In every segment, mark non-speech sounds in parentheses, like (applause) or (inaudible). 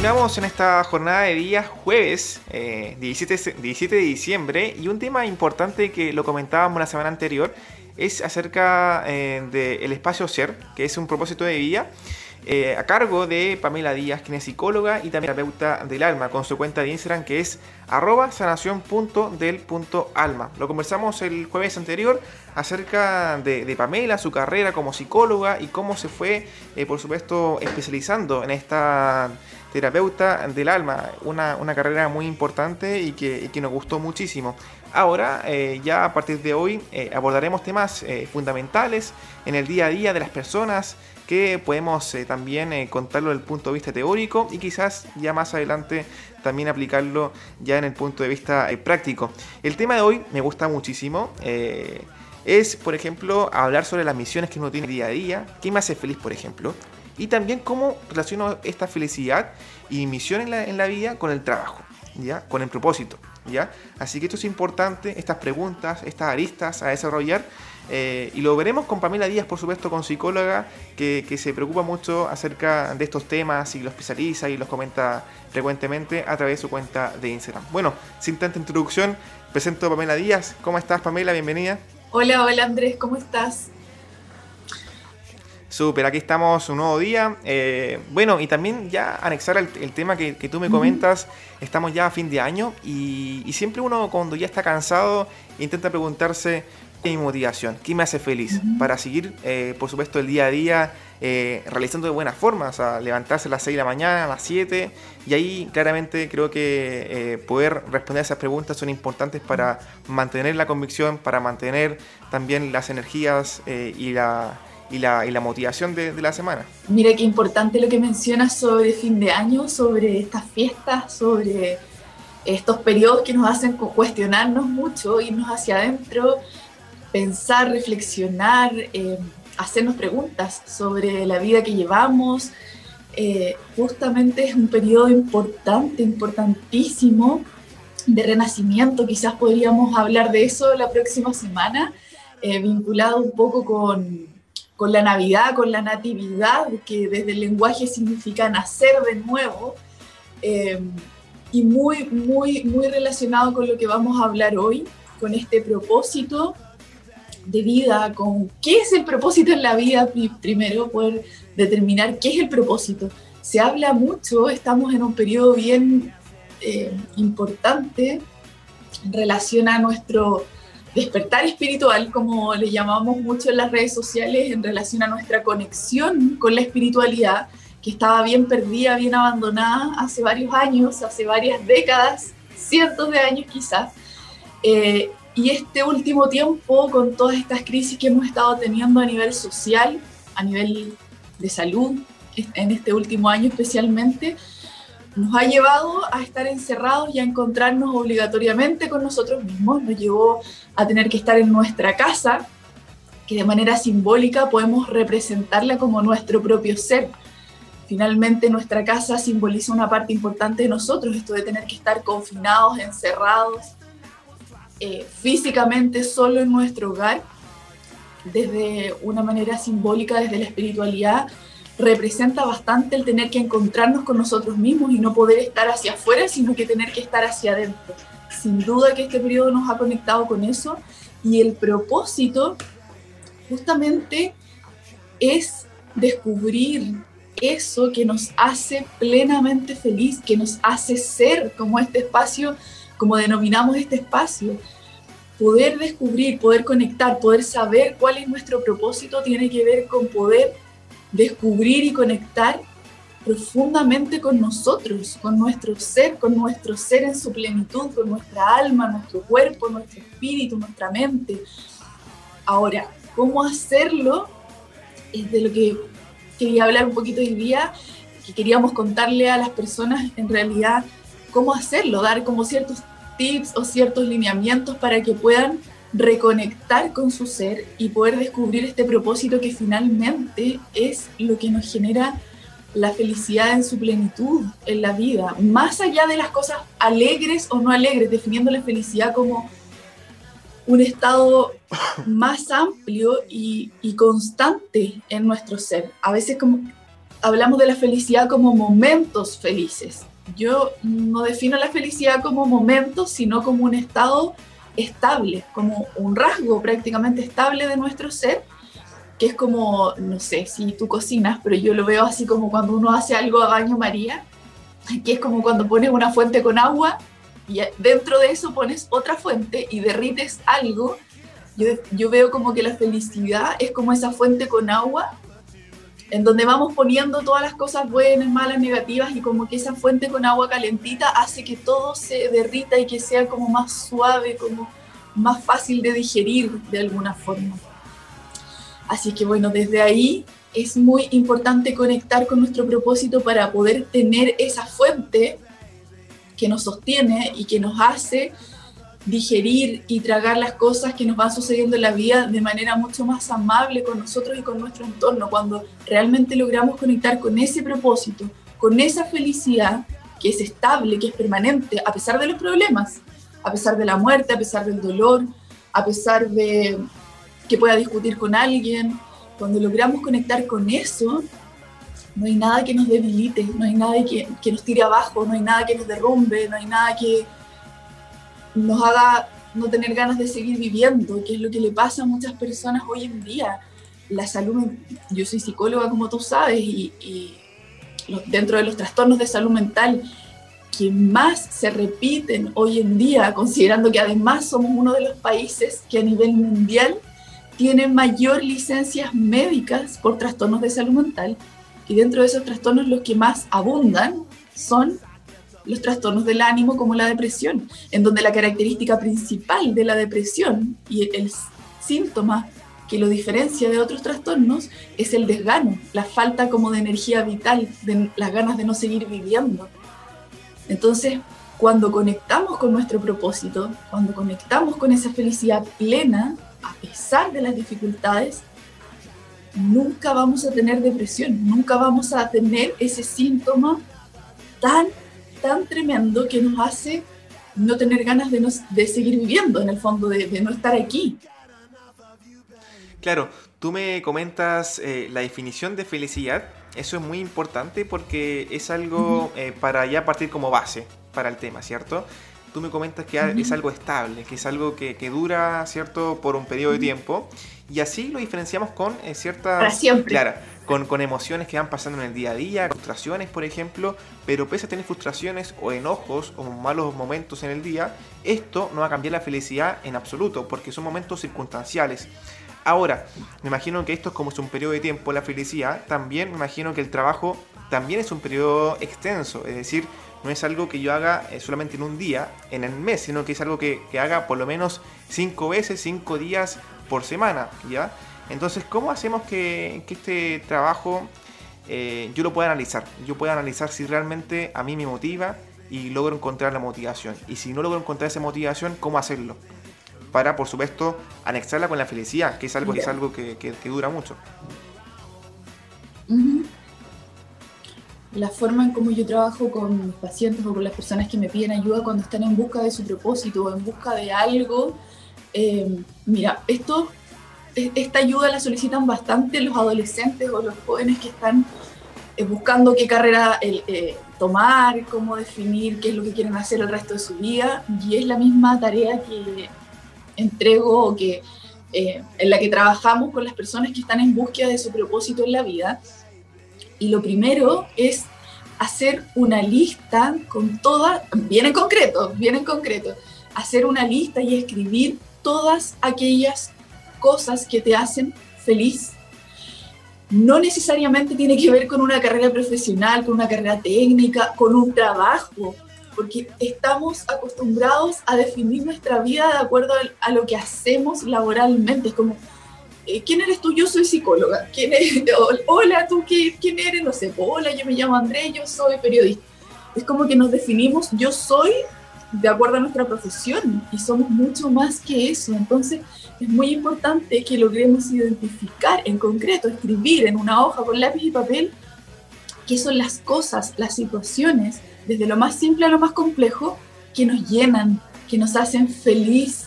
Continuamos en esta jornada de días jueves 17, eh, 17 de diciembre y un tema importante que lo comentábamos la semana anterior es acerca eh, del espacio SER, que es un propósito de vida eh, a cargo de Pamela Díaz, quien es psicóloga y también terapeuta del alma, con su cuenta de Instagram que es arroba sanación.del.alma. Lo conversamos el jueves anterior acerca de, Pamela, su carrera como psicóloga y cómo se fue, por supuesto, especializando en esta terapeuta del alma, una, carrera muy importante y que, nos gustó muchísimo. Ahora, eh, ya a partir de hoy, abordaremos temas fundamentales en el día a día de las personas, que podemos eh, también eh, contarlo desde el punto de vista teórico y quizás ya más adelante también aplicarlo ya en el punto de vista eh, práctico. El tema de hoy me gusta muchísimo. es, por ejemplo, hablar sobre las misiones que uno tiene día a día, qué me hace feliz, por ejemplo, y también cómo relaciono esta felicidad y misión en la, en la vida con el trabajo, ¿ya? con el propósito. ¿ya? Así que esto es importante, estas preguntas, estas aristas a desarrollar eh, y lo veremos con Pamela Díaz, por supuesto, con psicóloga, que, se preocupa mucho acerca de estos temas y los especializa y los comenta frecuentemente a través de su cuenta de Instagram. Bueno, sin tanta introducción, presento a Pamela Díaz. ¿Cómo estás, Pamela? Bienvenida. Hola, hola Andrés, ¿cómo estás? Súper, aquí estamos un nuevo día. Eh, bueno, y también ya anexar el, tema que, tú me comentas, estamos ya a fin de año y, y, siempre uno cuando ya está cansado intenta preguntarse, mi motivación? ¿Qué me hace feliz? Para seguir, eh, por supuesto, el día a día eh, realizando de buena forma, o sea, levantarse a las 6 de la mañana, a las 7, y ahí claramente creo que eh, poder responder a esas preguntas son importantes para mantener la convicción, para mantener también las energías y la, y la, motivación de, de, la semana. Mira qué importante lo que mencionas sobre fin de año, sobre estas fiestas, sobre estos periodos que nos hacen cuestionarnos mucho, irnos hacia adentro, pensar, reflexionar, eh, hacernos preguntas sobre la vida que llevamos. Eh, justamente es un periodo importante, importantísimo de renacimiento. Quizás podríamos hablar de eso la próxima semana, eh, vinculado un poco con, con la Navidad, con la Natividad, que desde el lenguaje significa nacer de nuevo y muy, muy, muy relacionado con lo que vamos a hablar hoy, con este propósito de vida, con qué es el propósito en la vida, primero poder determinar qué es el propósito. Se habla mucho, estamos en un periodo bien eh, importante en relación a nuestro despertar espiritual, como le llamamos mucho en las redes sociales, en relación a nuestra conexión con la espiritualidad, que estaba bien perdida, bien abandonada hace varios años, hace varias décadas, cientos de años quizás. Eh, y este último tiempo, con todas estas crisis que hemos estado teniendo a nivel social, a nivel de salud, en este último año especialmente, nos ha llevado a estar encerrados y a encontrarnos obligatoriamente con nosotros mismos, nos llevó a tener que estar en nuestra casa, que de manera simbólica podemos representarla como nuestro propio ser. Finalmente nuestra casa simboliza una parte importante de nosotros, esto de tener que estar confinados, encerrados, eh, físicamente solo en nuestro hogar, desde una manera simbólica, desde la espiritualidad, representa bastante el tener que encontrarnos con nosotros mismos y no poder estar hacia afuera, sino que tener que estar hacia adentro. Sin duda que este periodo nos ha conectado con eso y el propósito justamente es descubrir eso que nos hace plenamente feliz, que nos hace ser como este espacio como denominamos este espacio, poder descubrir, poder conectar, poder saber cuál es nuestro propósito tiene que ver con poder descubrir y conectar profundamente con nosotros, con nuestro ser, con nuestro ser en su plenitud, con nuestra alma, nuestro cuerpo, nuestro espíritu, nuestra mente. Ahora, ¿cómo hacerlo? Es de lo que quería hablar un poquito hoy día, que queríamos contarle a las personas en realidad cómo hacerlo, dar como ciertos tips o ciertos lineamientos para que puedan reconectar con su ser y poder descubrir este propósito que finalmente es lo que nos genera la felicidad en su plenitud en la vida, más allá de las cosas alegres o no alegres, definiendo la felicidad como un estado más amplio y, y constante en nuestro ser. A veces como hablamos de la felicidad como momentos felices. Yo no defino la felicidad como momentos, sino como un estado estable, como un rasgo prácticamente estable de nuestro ser, que es como, no sé si tú cocinas, pero yo lo veo así como cuando uno hace algo a baño María, que es como cuando pones una fuente con agua y dentro de eso pones otra fuente y derrites algo. Yo, yo veo como que la felicidad es como esa fuente con agua en donde vamos poniendo todas las cosas buenas, malas, negativas y como que esa fuente con agua calentita hace que todo se derrita y que sea como más suave, como más fácil de digerir de alguna forma. Así que bueno, desde ahí es muy importante conectar con nuestro propósito para poder tener esa fuente que nos sostiene y que nos hace digerir y tragar las cosas que nos van sucediendo en la vida de manera mucho más amable con nosotros y con nuestro entorno, cuando realmente logramos conectar con ese propósito, con esa felicidad que es estable, que es permanente, a pesar de los problemas, a pesar de la muerte, a pesar del dolor, a pesar de que pueda discutir con alguien, cuando logramos conectar con eso, no hay nada que nos debilite, no hay nada que, que nos tire abajo, no hay nada que nos derrumbe, no hay nada que, nos haga no tener ganas de seguir viviendo, que es lo que le pasa a muchas personas hoy en día. La salud, yo soy psicóloga como tú sabes, y, dentro de los trastornos de salud mental que más se repiten hoy en día, considerando que además somos uno de los países que a nivel mundial tiene mayor licencias médicas por trastornos de salud mental, y dentro de esos trastornos los que más abundan son los trastornos del ánimo como la depresión, en donde la característica principal de la depresión y el síntoma que lo diferencia de otros trastornos es el desgano, la falta como de energía vital, de las ganas de no seguir viviendo. Entonces, cuando conectamos con nuestro propósito, cuando conectamos con esa felicidad plena, a pesar de las dificultades, nunca vamos a tener depresión, nunca vamos a tener ese síntoma tan tan tremendo que nos hace no tener ganas de, de seguir viviendo, en el fondo, de, no estar aquí. Claro, tú me comentas eh, la definición de felicidad. Eso es muy importante porque es algo eh, para ya partir como base para el tema, ¿cierto? Tú me comentas que es algo estable, que es algo que, que, dura, ¿cierto?, por un periodo de tiempo. Y así lo diferenciamos con eh, ciertas... Para siempre. Claro, con, con, emociones que van pasando en el día a día, frustraciones, por ejemplo, pero pese a tener frustraciones o enojos o malos momentos en el día, esto no va a cambiar la felicidad en absoluto, porque son momentos circunstanciales. Ahora, me imagino que esto es como es un periodo de tiempo, la felicidad, también me imagino que el trabajo también es un periodo extenso, es decir, no es algo que yo haga eh, solamente en un día, en el mes, sino que es algo que, que haga por lo menos cinco veces, cinco días por semana, ¿ya? Entonces, ¿cómo hacemos que, este trabajo eh, yo lo pueda analizar? Yo pueda analizar si realmente a mí me motiva y logro encontrar la motivación. Y si no logro encontrar esa motivación, ¿cómo hacerlo? Para, por supuesto, anexarla con la felicidad, que es algo, es algo que, dura mucho. La forma en cómo yo trabajo con mis pacientes o con las personas que me piden ayuda cuando están en busca de su propósito o en busca de algo eh, mira, esto, e, esta ayuda la solicitan bastante los adolescentes o los jóvenes que están eh, buscando qué carrera eh, tomar, cómo definir qué es lo que quieren hacer el resto de su vida. Y es la misma tarea que entrego o que, en la que trabajamos con las personas que están en búsqueda de su propósito en la vida. Y lo primero es hacer una lista con todas, bien en concreto, bien en concreto, hacer una lista y escribir todas aquellas cosas que te hacen feliz. No necesariamente tiene que ver con una carrera profesional, con una carrera técnica, con un trabajo, porque estamos acostumbrados a definir nuestra vida de acuerdo a lo que hacemos laboralmente. Es como, ¿quién eres tú? Yo soy psicóloga. ¿Quién (laughs) Hola, ¿tú quién eres? No sé, hola, yo me llamo André, yo soy periodista. Es como que nos definimos, yo soy de acuerdo a nuestra profesión y somos mucho más que eso. Entonces es muy importante que logremos identificar en concreto, escribir en una hoja con lápiz y papel qué son las cosas, las situaciones, desde lo más simple a lo más complejo, que nos llenan, que nos hacen feliz,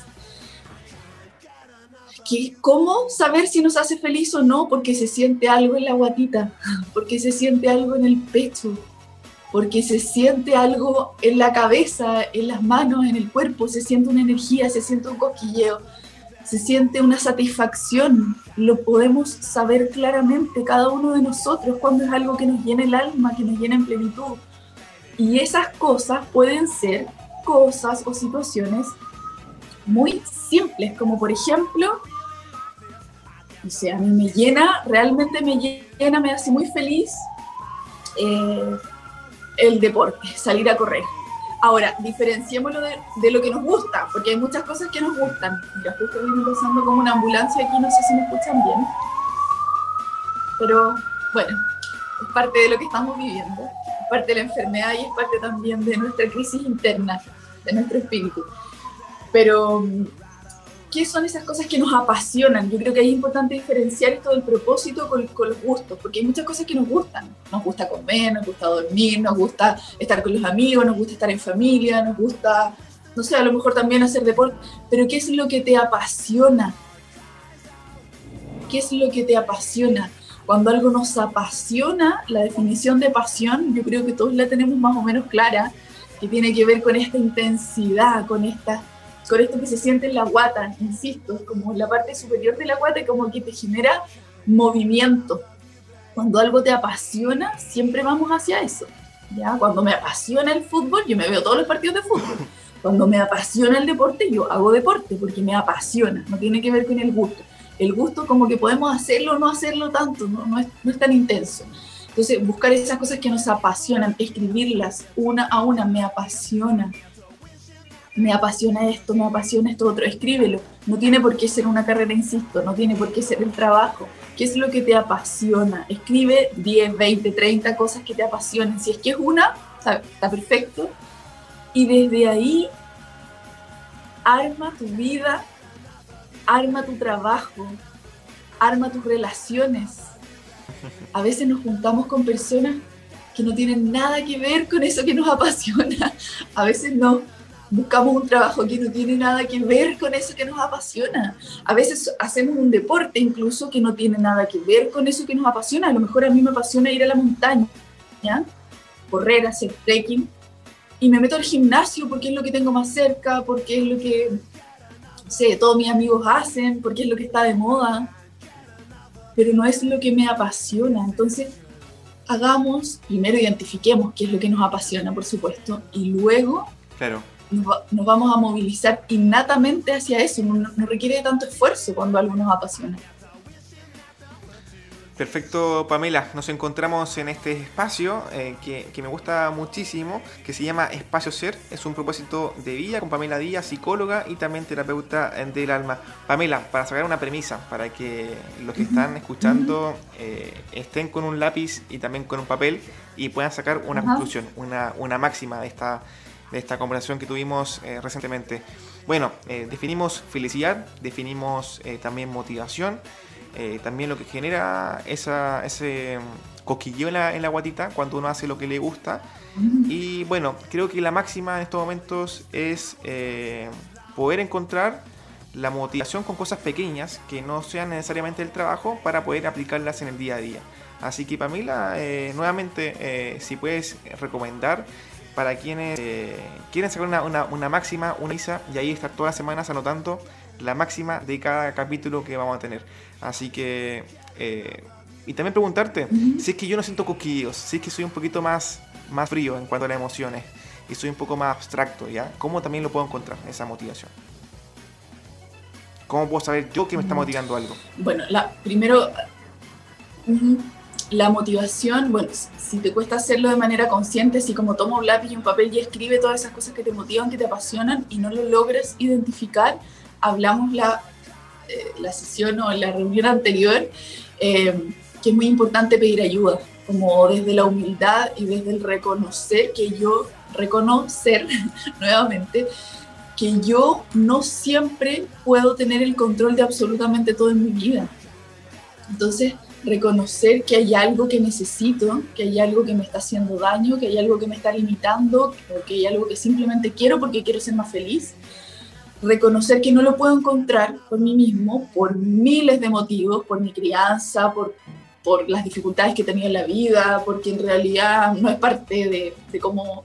¿Cómo saber si nos hace feliz o no? Porque se siente algo en la guatita, porque se siente algo en el pecho, porque se siente algo en la cabeza, en las manos, en el cuerpo, se siente una energía, se siente un cosquilleo, se siente una satisfacción. Lo podemos saber claramente cada uno de nosotros cuando es algo que nos llena el alma, que nos llena en plenitud. Y esas cosas pueden ser cosas o situaciones muy simples, como por ejemplo, o sea, a mí me llena, realmente me llena, me hace muy feliz eh, el deporte, salir a correr. Ahora, diferenciémoslo de, lo que nos gusta, porque hay muchas cosas que nos gustan. Mira, justo viene pasando como una ambulancia aquí, no sé si me escuchan bien. Pero bueno, es parte de lo que estamos viviendo, es parte de la enfermedad y es parte también de nuestra crisis interna, de nuestro espíritu. Pero qué son esas cosas que nos apasionan. Yo creo que es importante diferenciar esto del propósito con, los gustos, porque hay muchas cosas que nos gustan. Nos gusta comer, nos gusta dormir, nos gusta estar con los amigos, nos gusta estar en familia, nos gusta, no sé, a lo mejor también hacer deporte, pero ¿qué es lo que te apasiona? ¿Qué es lo que te apasiona? Cuando algo nos apasiona, la definición de pasión, yo creo que todos la tenemos más o menos clara, que tiene que ver con esta intensidad, con esta con esto que se siente en la guata, insisto, como la parte superior de la guata, como que te genera movimiento. Cuando algo te apasiona, siempre vamos hacia eso. ¿ya? Cuando me apasiona el fútbol, yo me veo todos los partidos de fútbol. Cuando me apasiona el deporte, yo hago deporte porque me apasiona, no tiene que ver con el gusto. El gusto como que podemos hacerlo o no hacerlo tanto, no, no, es, no es tan intenso. Entonces, buscar esas cosas que nos apasionan, escribirlas una a una, me apasiona me apasiona esto, me apasiona esto otro, escríbelo. No tiene por qué ser una carrera, insisto, no tiene por qué ser el trabajo. ¿Qué es lo que te apasiona? Escribe 10, 20, 30 cosas que te apasionen. Si es que es una, está, está perfecto. Y desde ahí, arma tu vida, arma tu trabajo, arma tus relaciones. A veces nos juntamos con personas que no tienen nada que ver con eso que nos apasiona. A veces no buscamos un trabajo que no tiene nada que ver con eso que nos apasiona. A veces hacemos un deporte incluso que no tiene nada que ver con eso que nos apasiona. A lo mejor a mí me apasiona ir a la montaña, ¿ya? correr, hacer trekking, y me meto al gimnasio porque es lo que tengo más cerca, porque es lo que, no sé, todos mis amigos hacen, porque es lo que está de moda, pero no es lo que me apasiona. Entonces, hagamos, primero identifiquemos qué es lo que nos apasiona, por supuesto, y luego claro nos, vamos a movilizar innatamente hacia eso, no, requiere tanto esfuerzo cuando algo nos apasiona. Perfecto, Pamela. Nos encontramos en este espacio eh, que, me gusta muchísimo, que se llama Espacio Ser. Es un propósito de vida con Pamela Díaz, psicóloga y también terapeuta del alma. Pamela, para sacar una premisa, para que los que están escuchando eh, estén con un lápiz y también con un papel y puedan sacar una conclusión, una, una máxima de esta, de esta conversación que tuvimos eh, recientemente. Bueno, eh, definimos felicidad, definimos eh, también motivación, también lo que genera esa, ese coquilleo en la, en la, guatita cuando uno hace lo que le gusta. Y bueno, creo que la máxima en estos momentos es poder encontrar la motivación con cosas pequeñas que no sean necesariamente el trabajo para poder aplicarlas en el día a día. Así que Pamela, nuevamente, si puedes recomendar para quienes eh, quieren sacar una, una, máxima, una ISA, y ahí estar todas las semanas anotando la máxima de cada capítulo que vamos a tener. Así que, eh, y también preguntarte si es que yo no siento coquillos, si es que soy un poquito más, más frío en cuanto a las emociones y soy un poco más abstracto, ¿ya? ¿Cómo también lo puedo encontrar, esa motivación? ¿Cómo puedo saber yo que me está motivando algo? Bueno, la, primero, la motivación, bueno, si te cuesta hacerlo de manera consciente, si como toma un lápiz y un papel y escribe todas esas cosas que te motivan, que te apasionan y no lo logras identificar, hablamos la, eh, la sesión o la reunión anterior, eh, que es muy importante pedir ayuda, como desde la humildad y desde el reconocer que yo, reconocer (laughs) nuevamente, que yo no siempre puedo tener el control de absolutamente todo en mi vida. Entonces, reconocer que hay algo que necesito, que hay algo que me está haciendo daño, que hay algo que me está limitando, o que hay algo que simplemente quiero porque quiero ser más feliz. reconocer que no lo puedo encontrar por mí mismo, por miles de motivos, por mi crianza, por, las dificultades que tenía en la vida, porque en realidad no es parte de, de cómo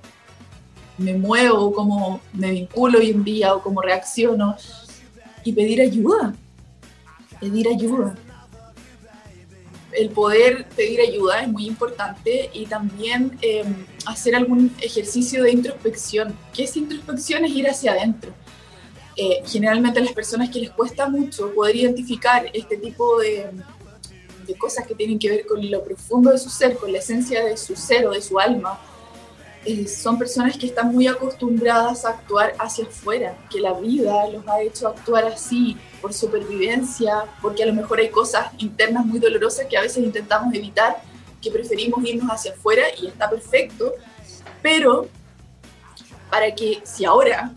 me muevo, cómo me vinculo hoy en día o cómo reacciono, y pedir ayuda, pedir ayuda. El poder pedir ayuda es muy importante y también em, hacer algún ejercicio de introspección. ¿Qué es introspección? Es ir hacia adentro. Eh, generalmente a las personas que les cuesta mucho poder identificar este tipo de, de cosas que tienen que ver con lo profundo de su ser, con la esencia de su ser o de su alma, eh, son personas que están muy acostumbradas a actuar hacia afuera, que la vida los ha hecho actuar así por supervivencia, porque a lo mejor hay cosas internas muy dolorosas que a veces intentamos evitar, que preferimos irnos hacia afuera y está perfecto, pero para que si ahora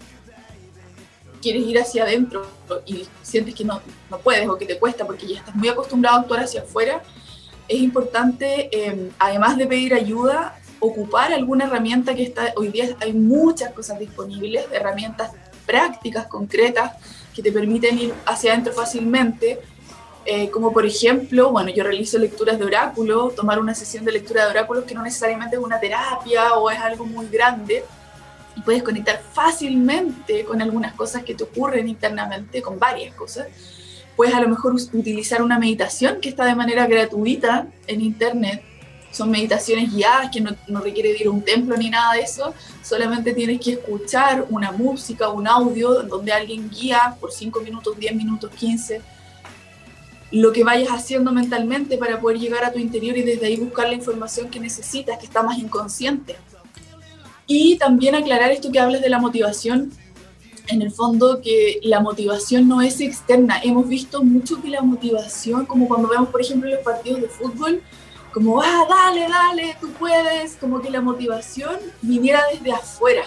quieres ir hacia adentro y sientes que no, no puedes o que te cuesta porque ya estás muy acostumbrado a actuar hacia afuera, es importante, eh, además de pedir ayuda, ocupar alguna herramienta que está, hoy día hay muchas cosas disponibles, herramientas prácticas, concretas, que te permiten ir hacia adentro fácilmente, eh, como por ejemplo, bueno, yo realizo lecturas de oráculo, tomar una sesión de lectura de oráculos que no necesariamente es una terapia o es algo muy grande, y puedes conectar fácilmente con algunas cosas que te ocurren internamente, con varias cosas. Puedes a lo mejor utilizar una meditación que está de manera gratuita en internet, son meditaciones guiadas que no, no requiere ir a un templo ni nada de eso, solamente tienes que escuchar una música, un audio donde alguien guía por 5 minutos, 10 minutos, 15, lo que vayas haciendo mentalmente para poder llegar a tu interior y desde ahí buscar la información que necesitas, que está más inconsciente. Y también aclarar esto que hablas de la motivación, en el fondo que la motivación no es externa. Hemos visto mucho que la motivación, como cuando vemos por ejemplo los partidos de fútbol, como, ah, dale, dale, tú puedes, como que la motivación viniera desde afuera,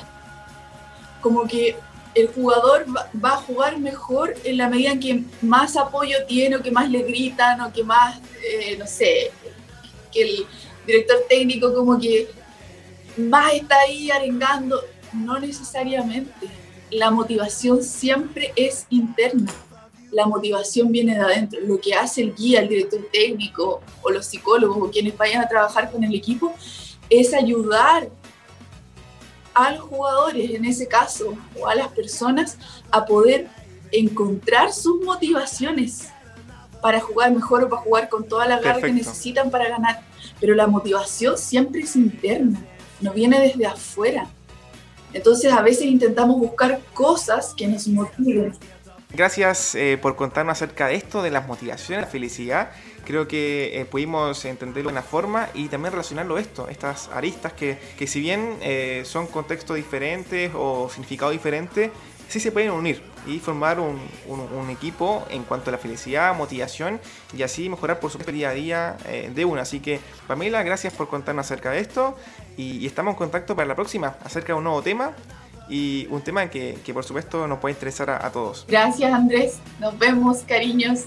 como que el jugador va, a jugar mejor en la medida en que más apoyo tiene o que más le gritan o que más, eh, no sé, que el director técnico como que más está ahí arengando, no necesariamente. La motivación siempre es interna la motivación viene de adentro. Lo que hace el guía, el director técnico o los psicólogos o quienes vayan a trabajar con el equipo es ayudar a los jugadores, en ese caso, o a las personas, a poder encontrar sus motivaciones para jugar mejor o para jugar con toda la garra que necesitan para ganar. Pero la motivación siempre es interna, no viene desde afuera. Entonces a veces intentamos buscar cosas que nos motiven, Gracias eh, por contarnos acerca de esto, de las motivaciones, la felicidad. Creo que eh, pudimos entenderlo de una forma y también relacionarlo esto, estas aristas que, que si bien eh, son contextos diferentes o significados diferentes, sí se pueden unir y formar un, un, equipo en cuanto a la felicidad, motivación y así mejorar por su día a día de una. Así que Pamela, gracias por contarnos acerca de esto y, y estamos en contacto para la próxima acerca de un nuevo tema y un tema que, que por supuesto nos puede interesar a, a todos. Gracias Andrés, nos vemos, cariños.